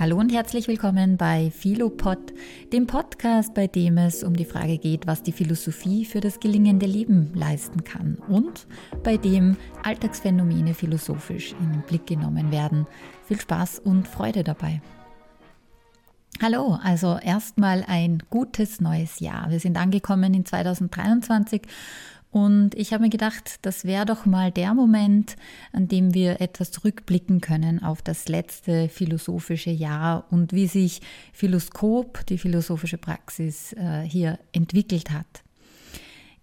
Hallo und herzlich willkommen bei Philopod, dem Podcast, bei dem es um die Frage geht, was die Philosophie für das gelingende Leben leisten kann und bei dem Alltagsphänomene philosophisch in den Blick genommen werden. Viel Spaß und Freude dabei. Hallo, also erstmal ein gutes neues Jahr. Wir sind angekommen in 2023 und ich habe mir gedacht, das wäre doch mal der Moment, an dem wir etwas zurückblicken können auf das letzte philosophische Jahr und wie sich Philoskop, die philosophische Praxis, äh, hier entwickelt hat.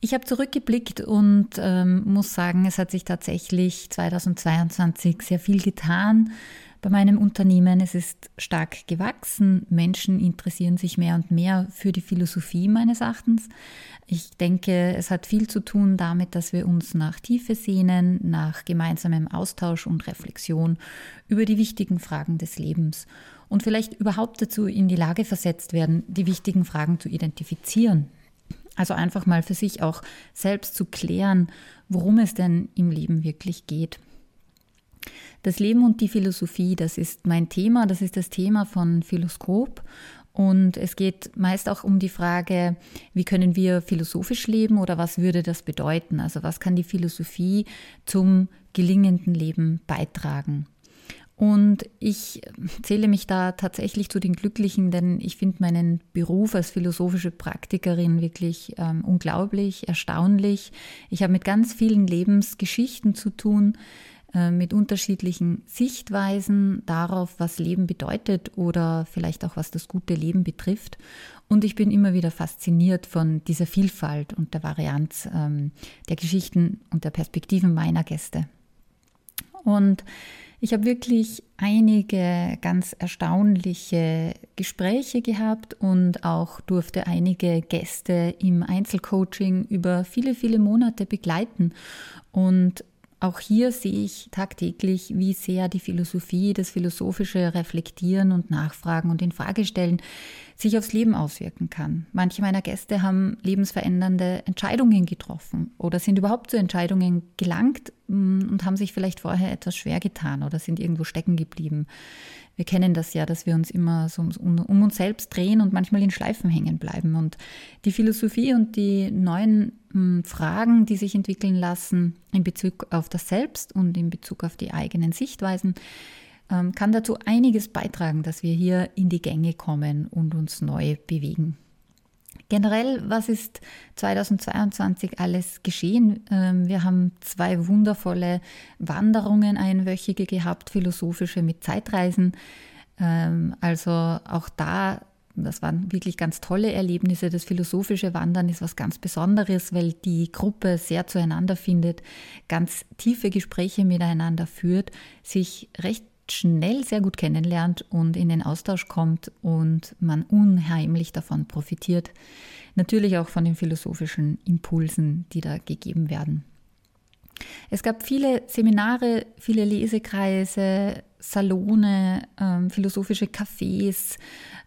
Ich habe zurückgeblickt und ähm, muss sagen, es hat sich tatsächlich 2022 sehr viel getan bei meinem Unternehmen. Es ist stark gewachsen. Menschen interessieren sich mehr und mehr für die Philosophie meines Erachtens. Ich denke, es hat viel zu tun damit, dass wir uns nach Tiefe sehnen, nach gemeinsamem Austausch und Reflexion über die wichtigen Fragen des Lebens und vielleicht überhaupt dazu in die Lage versetzt werden, die wichtigen Fragen zu identifizieren. Also einfach mal für sich auch selbst zu klären, worum es denn im Leben wirklich geht. Das Leben und die Philosophie, das ist mein Thema, das ist das Thema von Philoskop. Und es geht meist auch um die Frage, wie können wir philosophisch leben oder was würde das bedeuten? Also was kann die Philosophie zum gelingenden Leben beitragen? Und ich zähle mich da tatsächlich zu den Glücklichen, denn ich finde meinen Beruf als philosophische Praktikerin wirklich ähm, unglaublich, erstaunlich. Ich habe mit ganz vielen Lebensgeschichten zu tun, mit unterschiedlichen Sichtweisen darauf, was Leben bedeutet oder vielleicht auch was das gute Leben betrifft. Und ich bin immer wieder fasziniert von dieser Vielfalt und der Varianz ähm, der Geschichten und der Perspektiven meiner Gäste. Und ich habe wirklich einige ganz erstaunliche Gespräche gehabt und auch durfte einige Gäste im Einzelcoaching über viele, viele Monate begleiten. Und auch hier sehe ich tagtäglich, wie sehr die Philosophie, das philosophische Reflektieren und Nachfragen und Infragestellen sich aufs Leben auswirken kann. Manche meiner Gäste haben lebensverändernde Entscheidungen getroffen oder sind überhaupt zu Entscheidungen gelangt mm, und haben sich vielleicht vorher etwas schwer getan oder sind irgendwo stecken geblieben. Wir kennen das ja, dass wir uns immer so um, uns selbst drehen und manchmal in Schleifen hängen bleiben. Und die Philosophie und die neuen mm, Fragen, die sich entwickeln lassen in Bezug auf das Selbst und in Bezug auf die eigenen Sichtweisen, kann dazu einiges beitragen, dass wir hier in die Gänge kommen und uns neu bewegen. Generell, was ist 2022 alles geschehen? Ähm, wir haben zwei wundervolle Wanderungen, einwöchige gehabt, philosophische mit Zeitreisen. Ähm, also auch da, das waren wirklich ganz tolle Erlebnisse. Das philosophische Wandern ist was ganz Besonderes, weil die Gruppe sehr zueinander findet, ganz tiefe Gespräche miteinander führt, sich recht schnell sehr gut kennenlernt und in den Austausch kommt und man unheimlich davon profitiert. Natürlich auch von den philosophischen Impulsen, die da gegeben werden. Es gab viele Seminare, viele Lesekreise, Salone, ähm, philosophische Cafés,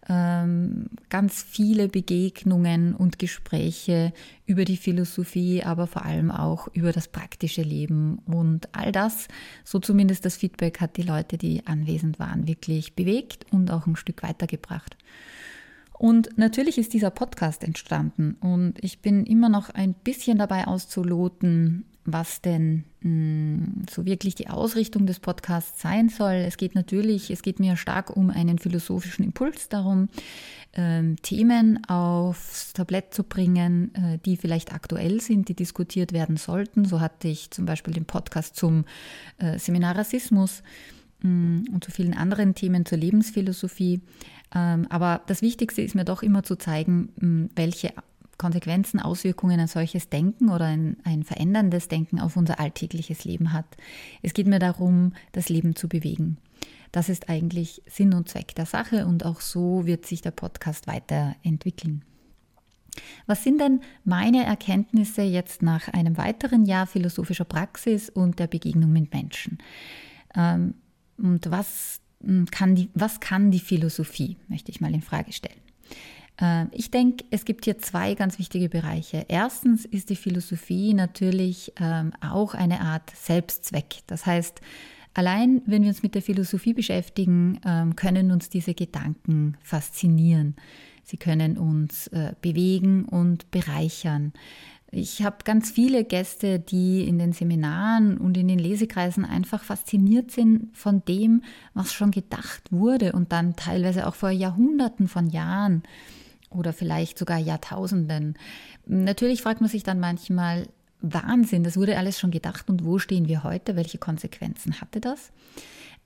ähm, ganz viele Begegnungen und Gespräche über die Philosophie, aber vor allem auch über das praktische Leben. Und all das, so zumindest das Feedback, hat die Leute, die anwesend waren, wirklich bewegt und auch ein Stück weitergebracht. Und natürlich ist dieser Podcast entstanden und ich bin immer noch ein bisschen dabei auszuloten, was denn mh, hm, so wirklich die Ausrichtung des Podcasts sein soll. Es geht natürlich, es geht mir stark um einen philosophischen Impuls darum, ähm, Themen aufs Tablett zu bringen, äh, die vielleicht aktuell sind, die diskutiert werden sollten. So hatte ich zum Beispiel den Podcast zum äh, Seminar Rassismus mh, hm, und zu vielen anderen Themen zur Lebensphilosophie. Ähm, aber das Wichtigste ist mir doch immer zu zeigen, mh, hm, welche Konsequenzen, Auswirkungen ein solches Denken oder ein, ein veränderndes Denken auf unser alltägliches Leben hat. Es geht mir darum, das Leben zu bewegen. Das ist eigentlich Sinn und Zweck der Sache und auch so wird sich der Podcast weiterentwickeln. Was sind denn meine Erkenntnisse jetzt nach einem weiteren Jahr philosophischer Praxis und der Begegnung mit Menschen? Ähm, und was hm, kann die, was kann die Philosophie, möchte ich mal in Frage stellen. Äh, ich denke, es gibt hier zwei ganz wichtige Bereiche. Erstens ist die Philosophie natürlich ähm, auch eine Art Selbstzweck. Das heißt, Allein wenn wir uns mit der Philosophie beschäftigen, ähm, können uns diese Gedanken faszinieren. Sie können uns äh, bewegen und bereichern. Ich habe ganz viele Gäste, die in den Seminaren und in den Lesekreisen einfach fasziniert sind von dem, was schon gedacht wurde und dann teilweise auch vor Jahrhunderten von Jahren oder vielleicht sogar Jahrtausenden. Natürlich fragt man sich dann manchmal, Wahnsinn, das wurde alles schon gedacht und wo stehen wir heute? Welche Konsequenzen hatte das?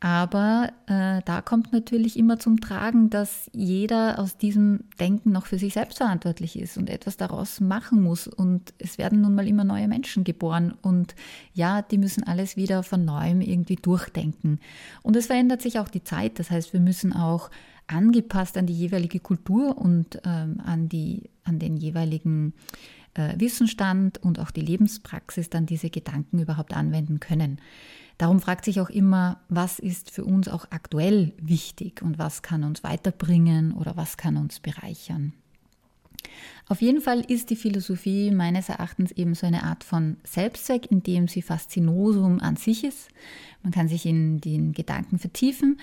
Aber äh, da kommt natürlich immer zum Tragen, dass jeder aus diesem Denken noch für sich selbst verantwortlich ist und etwas daraus machen muss. Und es werden nun mal immer neue Menschen geboren. Und ja, die müssen alles wieder von neuem irgendwie durchdenken. Und es verändert sich auch die Zeit. Das heißt, wir müssen auch angepasst an die jeweilige Kultur und ähm, an, die, an den jeweiligen äh, Wissensstand und auch die Lebenspraxis dann diese Gedanken überhaupt anwenden können. Darum fragt sich auch immer, was ist für uns auch aktuell wichtig und was kann uns weiterbringen oder was kann uns bereichern. Auf jeden Fall ist die Philosophie meines Erachtens eben so eine Art von Selbstzweck, in dem sie Faszinosum an sich ist. Man kann sich in den Gedanken vertiefen,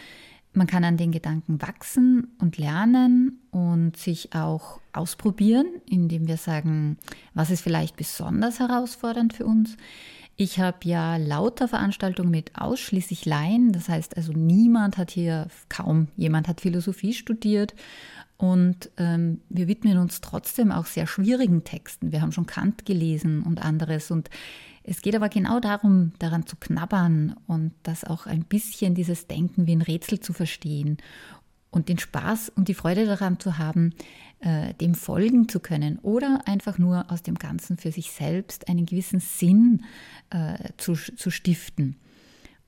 man kann an den Gedanken wachsen und lernen und sich auch ausprobieren, indem wir sagen, was ist vielleicht besonders herausfordernd für uns. Ich habe ja lauter Veranstaltungen mit ausschließlich Laien, das heißt also niemand hat hier, kaum jemand hat Philosophie studiert. Und ähm, wir widmen uns trotzdem auch sehr schwierigen Texten. Wir haben schon Kant gelesen und anderes. Und es geht aber genau darum, daran zu knabbern und das auch ein bisschen dieses Denken wie ein Rätsel zu verstehen und den Spaß und die Freude daran zu haben, äh, dem folgen zu können oder einfach nur aus dem Ganzen für sich selbst einen gewissen Sinn äh, zu, zu stiften.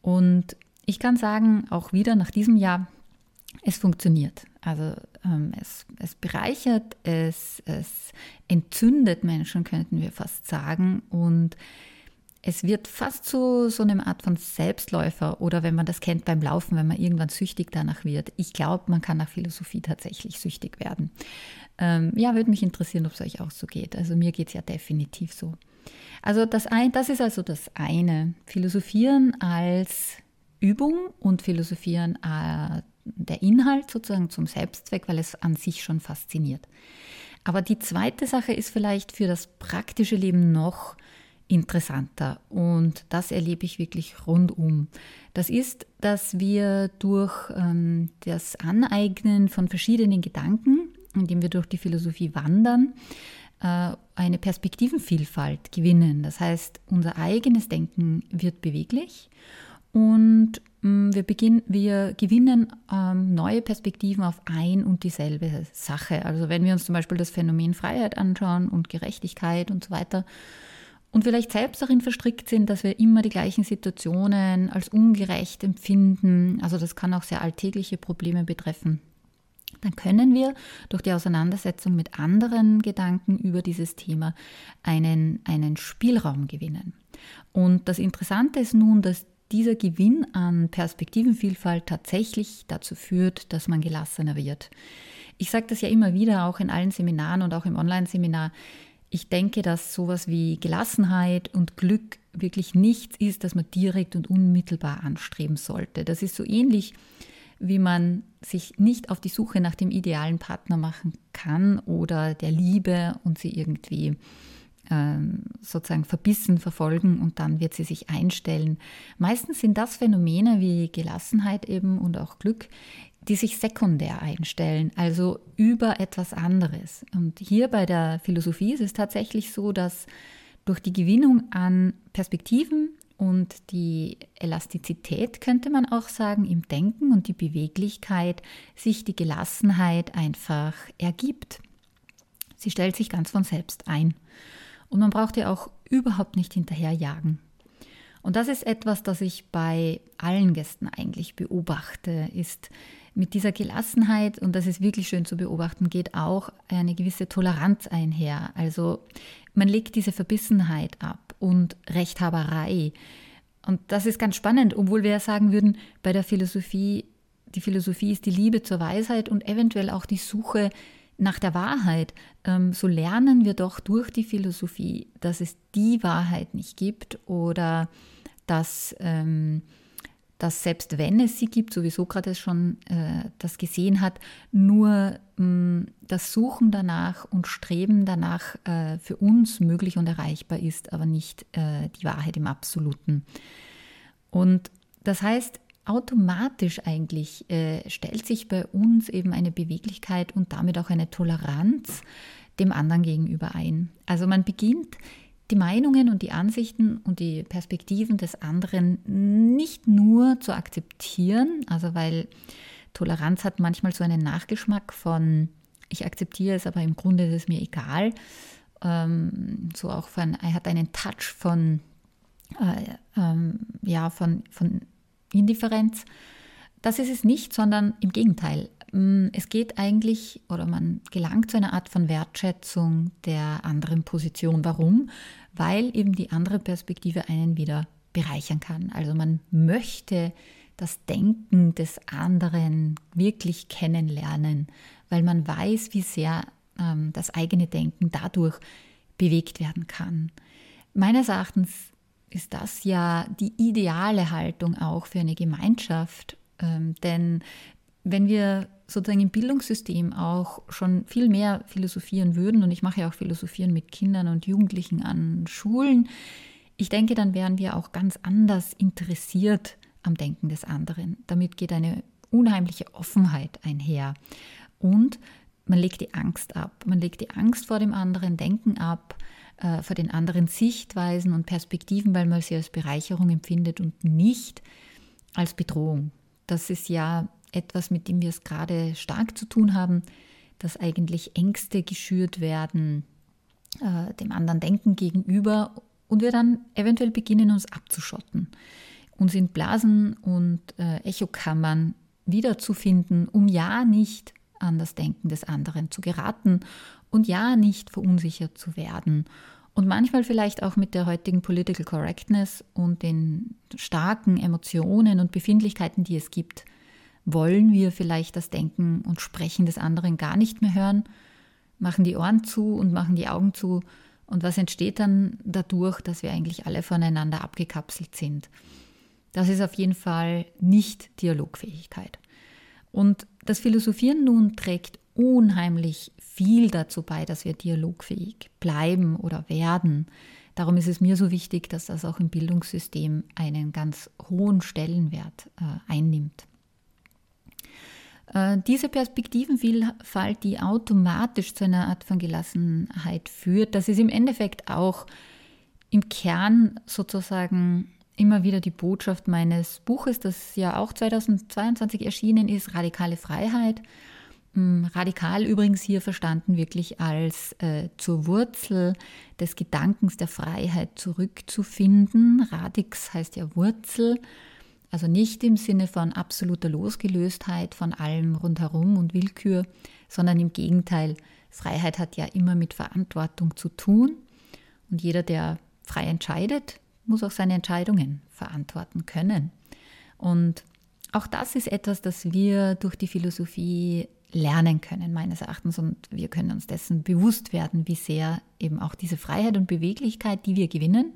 Und ich kann sagen, auch wieder nach diesem Jahr, es funktioniert. Also ähm, es, es bereichert, es, es entzündet Menschen, könnten wir fast sagen. Und es wird fast zu so einer Art von Selbstläufer oder wenn man das kennt beim Laufen, wenn man irgendwann süchtig danach wird. Ich glaube, man kann nach Philosophie tatsächlich süchtig werden. Ähm, ja, würde mich interessieren, ob es euch auch so geht. Also mir geht es ja definitiv so. Also das, ein, das ist also das eine. Philosophieren als Übung und Philosophieren äh, der Inhalt sozusagen zum Selbstzweck, weil es an sich schon fasziniert. Aber die zweite Sache ist vielleicht für das praktische Leben noch interessanter und das erlebe ich wirklich rundum. Das ist, dass wir durch ähm, das Aneignen von verschiedenen Gedanken, indem wir durch die Philosophie wandern, äh, eine Perspektivenvielfalt gewinnen. Das heißt, unser eigenes Denken wird beweglich und mm, wir, beginn, wir gewinnen ähm, neue Perspektiven auf ein und dieselbe Sache. Also wenn wir uns zum Beispiel das Phänomen Freiheit anschauen und Gerechtigkeit und so weiter, und vielleicht selbst darin verstrickt sind, dass wir immer die gleichen Situationen als ungerecht empfinden, also das kann auch sehr alltägliche Probleme betreffen, dann können wir durch die Auseinandersetzung mit anderen Gedanken über dieses Thema einen, einen Spielraum gewinnen. Und das Interessante ist nun, dass dieser Gewinn an Perspektivenvielfalt tatsächlich dazu führt, dass man gelassener wird. Ich sage das ja immer wieder, auch in allen Seminaren und auch im Online-Seminar. Ich denke, dass sowas wie Gelassenheit und Glück wirklich nichts ist, das man direkt und unmittelbar anstreben sollte. Das ist so ähnlich, wie man sich nicht auf die Suche nach dem idealen Partner machen kann oder der Liebe und sie irgendwie sozusagen verbissen verfolgen und dann wird sie sich einstellen. Meistens sind das Phänomene wie Gelassenheit eben und auch Glück, die sich sekundär einstellen, also über etwas anderes. Und hier bei der Philosophie ist es tatsächlich so, dass durch die Gewinnung an Perspektiven und die Elastizität, könnte man auch sagen, im Denken und die Beweglichkeit sich die Gelassenheit einfach ergibt. Sie stellt sich ganz von selbst ein. Und man braucht ja auch überhaupt nicht hinterherjagen. Und das ist etwas, das ich bei allen Gästen eigentlich beobachte, ist, mit dieser Gelassenheit, und das ist wirklich schön zu beobachten, geht auch eine gewisse Toleranz einher. Also man legt diese Verbissenheit ab und Rechthaberei. Und das ist ganz spannend, obwohl wir ja sagen würden, bei der Philosophie, die Philosophie ist die Liebe zur Weisheit und eventuell auch die Suche nach der Wahrheit. Ähm, so lernen wir doch durch die Philosophie, dass es die Wahrheit nicht gibt oder dass ähm, dass selbst wenn es sie gibt, so wie Sokrates schon äh, das gesehen hat, nur mm, das Suchen danach und Streben danach äh, für uns möglich und erreichbar ist, aber nicht äh, die Wahrheit im Absoluten. Und das heißt, automatisch eigentlich äh, stellt sich bei uns eben eine Beweglichkeit und damit auch eine Toleranz dem anderen gegenüber ein. Also man beginnt die Meinungen und die Ansichten und die Perspektiven des anderen nicht nur zu akzeptieren, also weil Toleranz hat manchmal so einen Nachgeschmack von, ich akzeptiere es, aber im Grunde ist es mir egal. Ähm, so auch von, er hat einen Touch von, äh, ähm, ja, von, von Indifferenz. Das ist es nicht, sondern im Gegenteil. Mm, es geht eigentlich oder man gelangt zu einer Art von Wertschätzung der anderen Position. Warum? Weil eben die andere Perspektive einen wieder bereichern kann. Also man möchte das Denken des anderen wirklich kennenlernen, weil man weiß, wie sehr ähm, das eigene Denken dadurch bewegt werden kann. Meines Erachtens ist das ja die ideale Haltung auch für eine Gemeinschaft. Ähm, denn wenn wir sozusagen im Bildungssystem auch schon viel mehr philosophieren würden, und ich mache ja auch Philosophieren mit Kindern und Jugendlichen an Schulen, ich denke, dann wären wir auch ganz anders interessiert am Denken des anderen. Damit geht eine unheimliche Offenheit einher. Und man legt die Angst ab. Man legt die Angst vor dem anderen, Denken ab, äh, vor den anderen Sichtweisen und Perspektiven, weil man sie als Bereicherung empfindet und nicht als Bedrohung. Das ist ja etwas, mit dem wir es gerade stark zu tun haben, dass eigentlich Ängste geschürt werden, äh, dem anderen Denken gegenüber und wir dann eventuell beginnen, uns abzuschotten, uns in Blasen und äh, Echokammern wiederzufinden, um ja nicht an das Denken des anderen zu geraten und ja nicht verunsichert zu werden. Und manchmal vielleicht auch mit der heutigen Political Correctness und den starken Emotionen und Befindlichkeiten, die es gibt, wollen wir vielleicht das Denken und Sprechen des anderen gar nicht mehr hören, machen die Ohren zu und machen die Augen zu. Und was entsteht dann dadurch, dass wir eigentlich alle voneinander abgekapselt sind? Das ist auf jeden Fall nicht Dialogfähigkeit. Und das Philosophieren nun trägt unheimlich viel dazu bei, dass wir dialogfähig bleiben oder werden. Darum ist es mir so wichtig, dass das auch im Bildungssystem einen ganz hohen Stellenwert äh, einnimmt. Äh, diese Perspektivenvielfalt, die automatisch zu einer Art von Gelassenheit führt, das ist im Endeffekt auch im Kern sozusagen immer wieder die Botschaft meines Buches, das ja auch 2022 erschienen ist, Radikale Freiheit. Mm, radikal übrigens hier verstanden wirklich als äh, zur Wurzel des Gedankens der Freiheit zurückzufinden. Radix heißt ja Wurzel also nicht im Sinne von absoluter Losgelöstheit von allem rundherum und Willkür, sondern im Gegenteil, Freiheit hat ja immer mit Verantwortung zu tun. Und jeder, der frei entscheidet, muss auch seine Entscheidungen verantworten können. Und auch das ist etwas, das wir durch die Philosophie lernen können, meines Erachtens. Und wir können uns dessen bewusst werden, wie sehr eben auch diese Freiheit und Beweglichkeit, die wir gewinnen,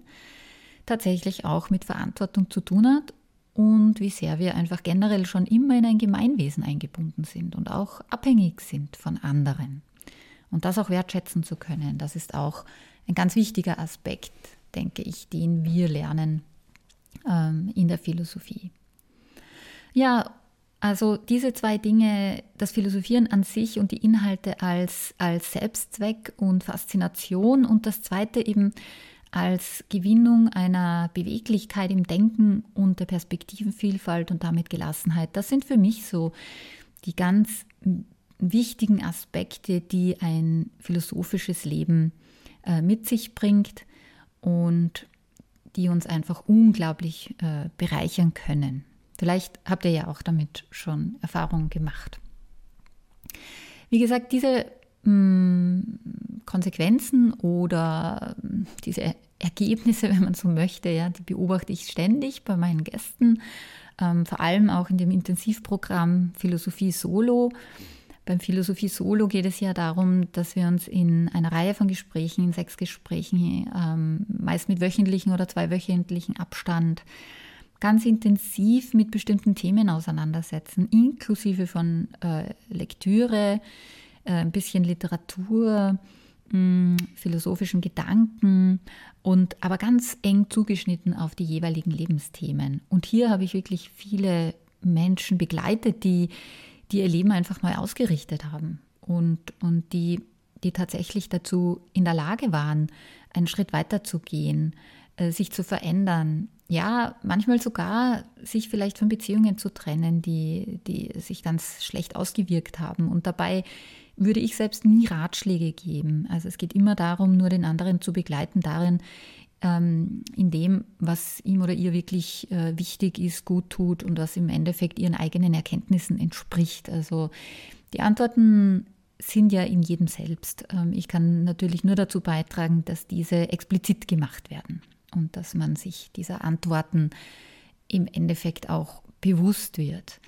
tatsächlich auch mit Verantwortung zu tun hat und wie sehr wir einfach generell schon immer in ein Gemeinwesen eingebunden sind und auch abhängig sind von anderen. Und das auch wertschätzen zu können, das ist auch ein ganz wichtiger Aspekt, denke ich, den wir lernen ähm, in der Philosophie. Ja, also diese zwei Dinge, das Philosophieren an sich und die Inhalte als, als Selbstzweck und Faszination und das zweite eben als Gewinnung einer Beweglichkeit im Denken und der Perspektivenvielfalt und damit Gelassenheit. Das sind für mich so die ganz wichtigen Aspekte, die ein philosophisches Leben äh, mit sich bringt und die uns einfach unglaublich äh, bereichern können. Vielleicht habt ihr ja auch damit schon Erfahrungen gemacht. Wie gesagt, diese mh, mm, Konsequenzen oder diese Ergebnisse, wenn man so möchte, ja, die beobachte ich ständig bei meinen Gästen, ähm, vor allem auch in dem Intensivprogramm Philosophie Solo. Beim Philosophie Solo geht es ja darum, dass wir uns in einer Reihe von Gesprächen, in sechs Gesprächen, ähm, meist mit wöchentlichen oder zweiwöchentlichen Abstand, ganz intensiv mit bestimmten Themen auseinandersetzen, inklusive von äh, Lektüre, äh, ein bisschen Literatur, mh, mm, philosophischen Gedanken und aber ganz eng zugeschnitten auf die jeweiligen Lebensthemen. Und hier habe ich wirklich viele Menschen begleitet, die, die ihr Leben einfach neu ausgerichtet haben und, und die, die tatsächlich dazu in der Lage waren, einen Schritt weiter zu gehen, äh, sich zu verändern. Ja, manchmal sogar sich vielleicht von Beziehungen zu trennen, die, die sich ganz schlecht ausgewirkt haben. Und dabei würde ich selbst nie Ratschläge geben. Also es geht immer darum, nur den anderen zu begleiten darin, ähm, in dem, was ihm oder ihr wirklich äh, wichtig ist, gut tut und was im Endeffekt ihren eigenen Erkenntnissen entspricht. Also die Antworten sind ja in jedem selbst. Ähm, ich kann natürlich nur dazu beitragen, dass diese explizit gemacht werden und dass man sich dieser Antworten im Endeffekt auch bewusst wird.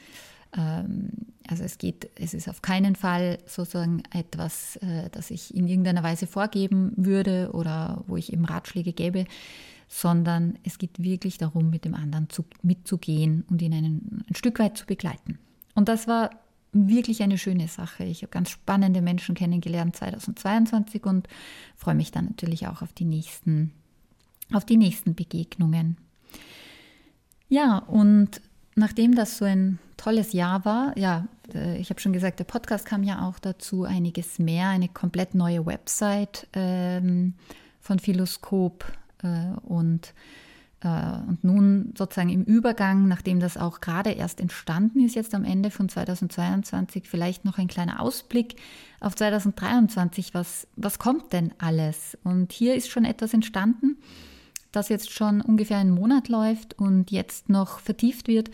Ähm, also es geht, es ist auf keinen Fall sozusagen etwas, äh, das ich in irgendeiner Weise vorgeben würde oder wo ich eben Ratschläge gäbe, sondern es geht wirklich darum, mit dem anderen zu, mitzugehen und ihn einen, ein Stück weit zu begleiten. Und das war wirklich eine schöne Sache. Ich habe ganz spannende Menschen kennengelernt 2022 und freue mich dann natürlich auch auf die nächsten, auf die nächsten Begegnungen. Ja, und nachdem das so ein tolles Jahr war, ja, äh, ich habe schon gesagt, der Podcast kam ja auch dazu, einiges mehr, eine komplett neue Website ähm, von Philoskop äh, und äh, und nun sozusagen im Übergang, nachdem das auch gerade erst entstanden ist, jetzt am Ende von 2022, vielleicht noch ein kleiner Ausblick auf 2023. Was, was kommt denn alles? Und hier ist schon etwas entstanden, das jetzt schon ungefähr einen Monat läuft und jetzt noch vertieft wird.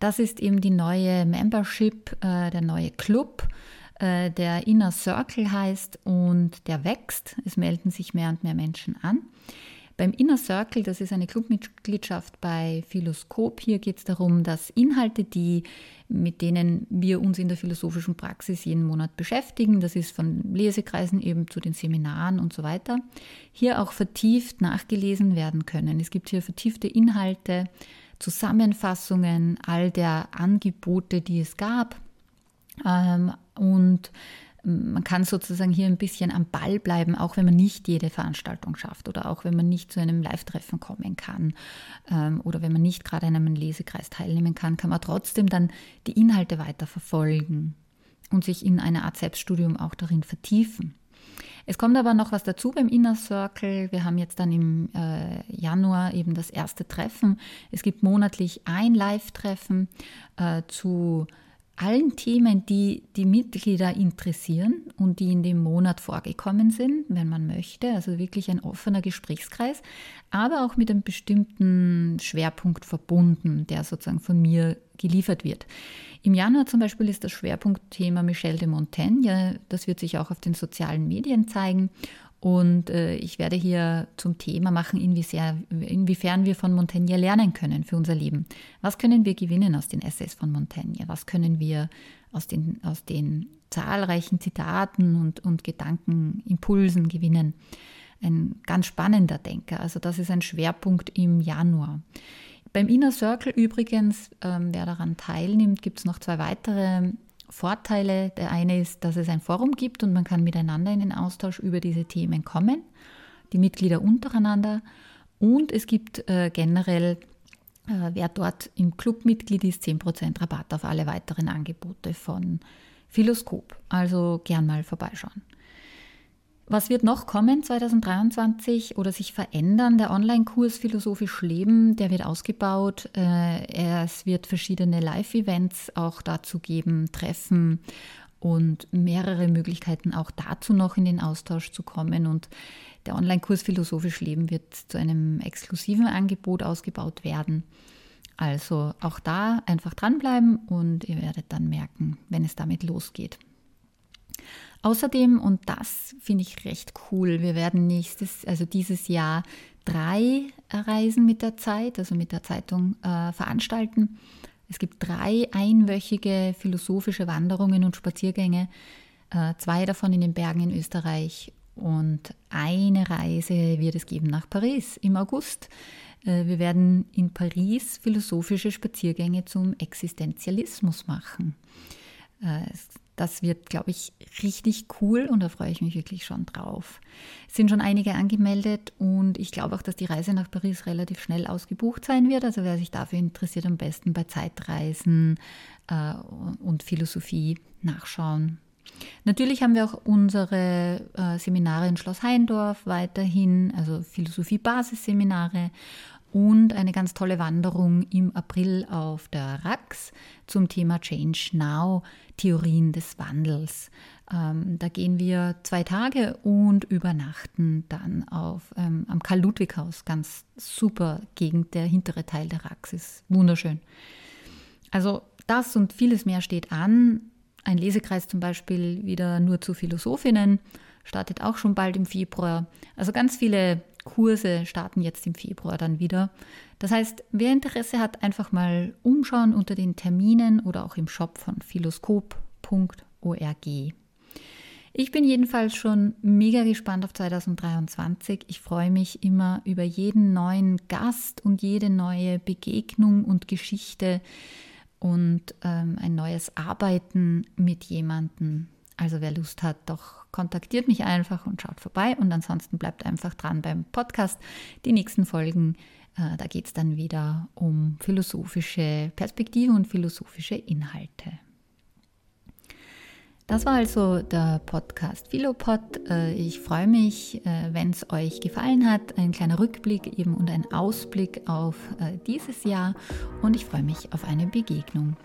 Das ist eben die neue Membership, äh, der neue Club, äh, der Inner Circle heißt und der wächst. Es melden sich mehr und mehr Menschen an. Beim Inner Circle, das ist eine Clubmitgliedschaft bei Philoskop, hier geht es darum, dass Inhalte, die, mit denen wir uns in der philosophischen Praxis jeden Monat beschäftigen, das ist von Lesekreisen eben zu den Seminaren und so weiter, hier auch vertieft nachgelesen werden können. Es gibt hier vertiefte Inhalte, Zusammenfassungen all der Angebote, die es gab. Ähm, und man kann sozusagen hier ein bisschen am Ball bleiben, auch wenn man nicht jede Veranstaltung schafft oder auch wenn man nicht zu einem Live-Treffen kommen kann ähm, oder wenn man nicht gerade an einem Lesekreis teilnehmen kann, kann man trotzdem dann die Inhalte weiter verfolgen und sich in eine Art Selbststudium auch darin vertiefen. Es kommt aber noch was dazu beim Inner Circle. Wir haben jetzt dann im äh, Januar eben das erste Treffen. Es gibt monatlich ein Live-Treffen äh, zu allen Themen, die die Mitglieder interessieren und die in dem Monat vorgekommen sind, wenn man möchte. Also wirklich ein offener Gesprächskreis, aber auch mit einem bestimmten Schwerpunkt verbunden, der sozusagen von mir geliefert wird. Im Januar zum Beispiel ist das Schwerpunktthema Michel de Montaigne. Das wird sich auch auf den sozialen Medien zeigen. Und äh, ich werde hier zum Thema machen, inwiefern, wir von Montaigne lernen können für unser Leben. Was können wir gewinnen aus den Essays von Montaigne? Was können wir aus den, aus den zahlreichen Zitaten und, und Gedankenimpulsen gewinnen? Ein ganz spannender Denker. Also das ist ein Schwerpunkt im Januar. Beim Inner Circle übrigens, ähm, wer daran teilnimmt, gibt es noch zwei weitere Vorteile. Der eine ist, dass es ein Forum gibt und man kann miteinander in den Austausch über diese Themen kommen, die Mitglieder untereinander. Und es gibt äh, generell, äh, wer dort im Club Mitglied ist, 10% Rabatt auf alle weiteren Angebote von Philoskop. Also gern mal vorbeischauen. Was wird noch kommen 2023 oder sich verändern? Der Online-Kurs Philosophisch Leben, der wird ausgebaut. Äh, es wird verschiedene Live-Events auch dazu geben, Treffen und mehrere Möglichkeiten auch dazu noch in den Austausch zu kommen. Und der Online-Kurs Philosophisch Leben wird zu einem exklusiven Angebot ausgebaut werden. Also auch da einfach dranbleiben und ihr werdet dann merken, wenn es damit losgeht. Außerdem, und das finde ich recht cool, wir werden nächstes, also dieses Jahr drei Reisen mit der Zeit, also mit der Zeitung äh, veranstalten. Es gibt drei einwöchige philosophische Wanderungen und Spaziergänge, äh, zwei davon in den Bergen in Österreich Und eine Reise wird es geben nach Paris im August. Äh, wir werden in Paris philosophische Spaziergänge zum Existenzialismus machen. Äh, das wird, glaube ich, richtig cool und da freue ich mich wirklich schon drauf. Es sind schon einige angemeldet und ich glaube auch, dass die Reise nach Paris relativ schnell ausgebucht sein wird. Also wer sich dafür interessiert, am besten bei Zeitreisen äh, und Philosophie nachschauen. Natürlich haben wir auch unsere äh, Seminare in Schloss Heindorf weiterhin, also Philosophie-Basisseminare und eine ganz tolle Wanderung im April auf der RAX zum Thema Change Now, Theorien des Wandels. Ähm, da gehen wir zwei Tage und übernachten dann auf, ähm, am Karl-Ludwig-Haus. Ganz super Gegend, der hintere Teil der RAX ist wunderschön. Also das und vieles mehr steht an. Ein Lesekreis zum Beispiel wieder nur zu Philosophinnen startet auch schon bald im Februar. Also ganz viele Kurse starten jetzt im Februar dann wieder. Das heißt, wer Interesse hat, einfach mal umschauen unter den Terminen oder auch im Shop von philoskop.org. Ich bin jedenfalls schon mega gespannt auf 2023. Ich freue mich immer über jeden neuen Gast und jede neue Begegnung und Geschichte und ähm, ein neues Arbeiten mit jemandem. Also wer Lust hat, doch kontaktiert mich einfach und schaut vorbei und ansonsten bleibt einfach dran beim Podcast. Die nächsten Folgen, äh, da geht es dann wieder um philosophische Perspektive und philosophische Inhalte. Das war also der Podcast Philopod. Äh, ich freue mich, äh, wenn es euch gefallen hat. Ein kleiner Rückblick eben und ein Ausblick auf äh, dieses Jahr. Und ich freue mich auf eine Begegnung.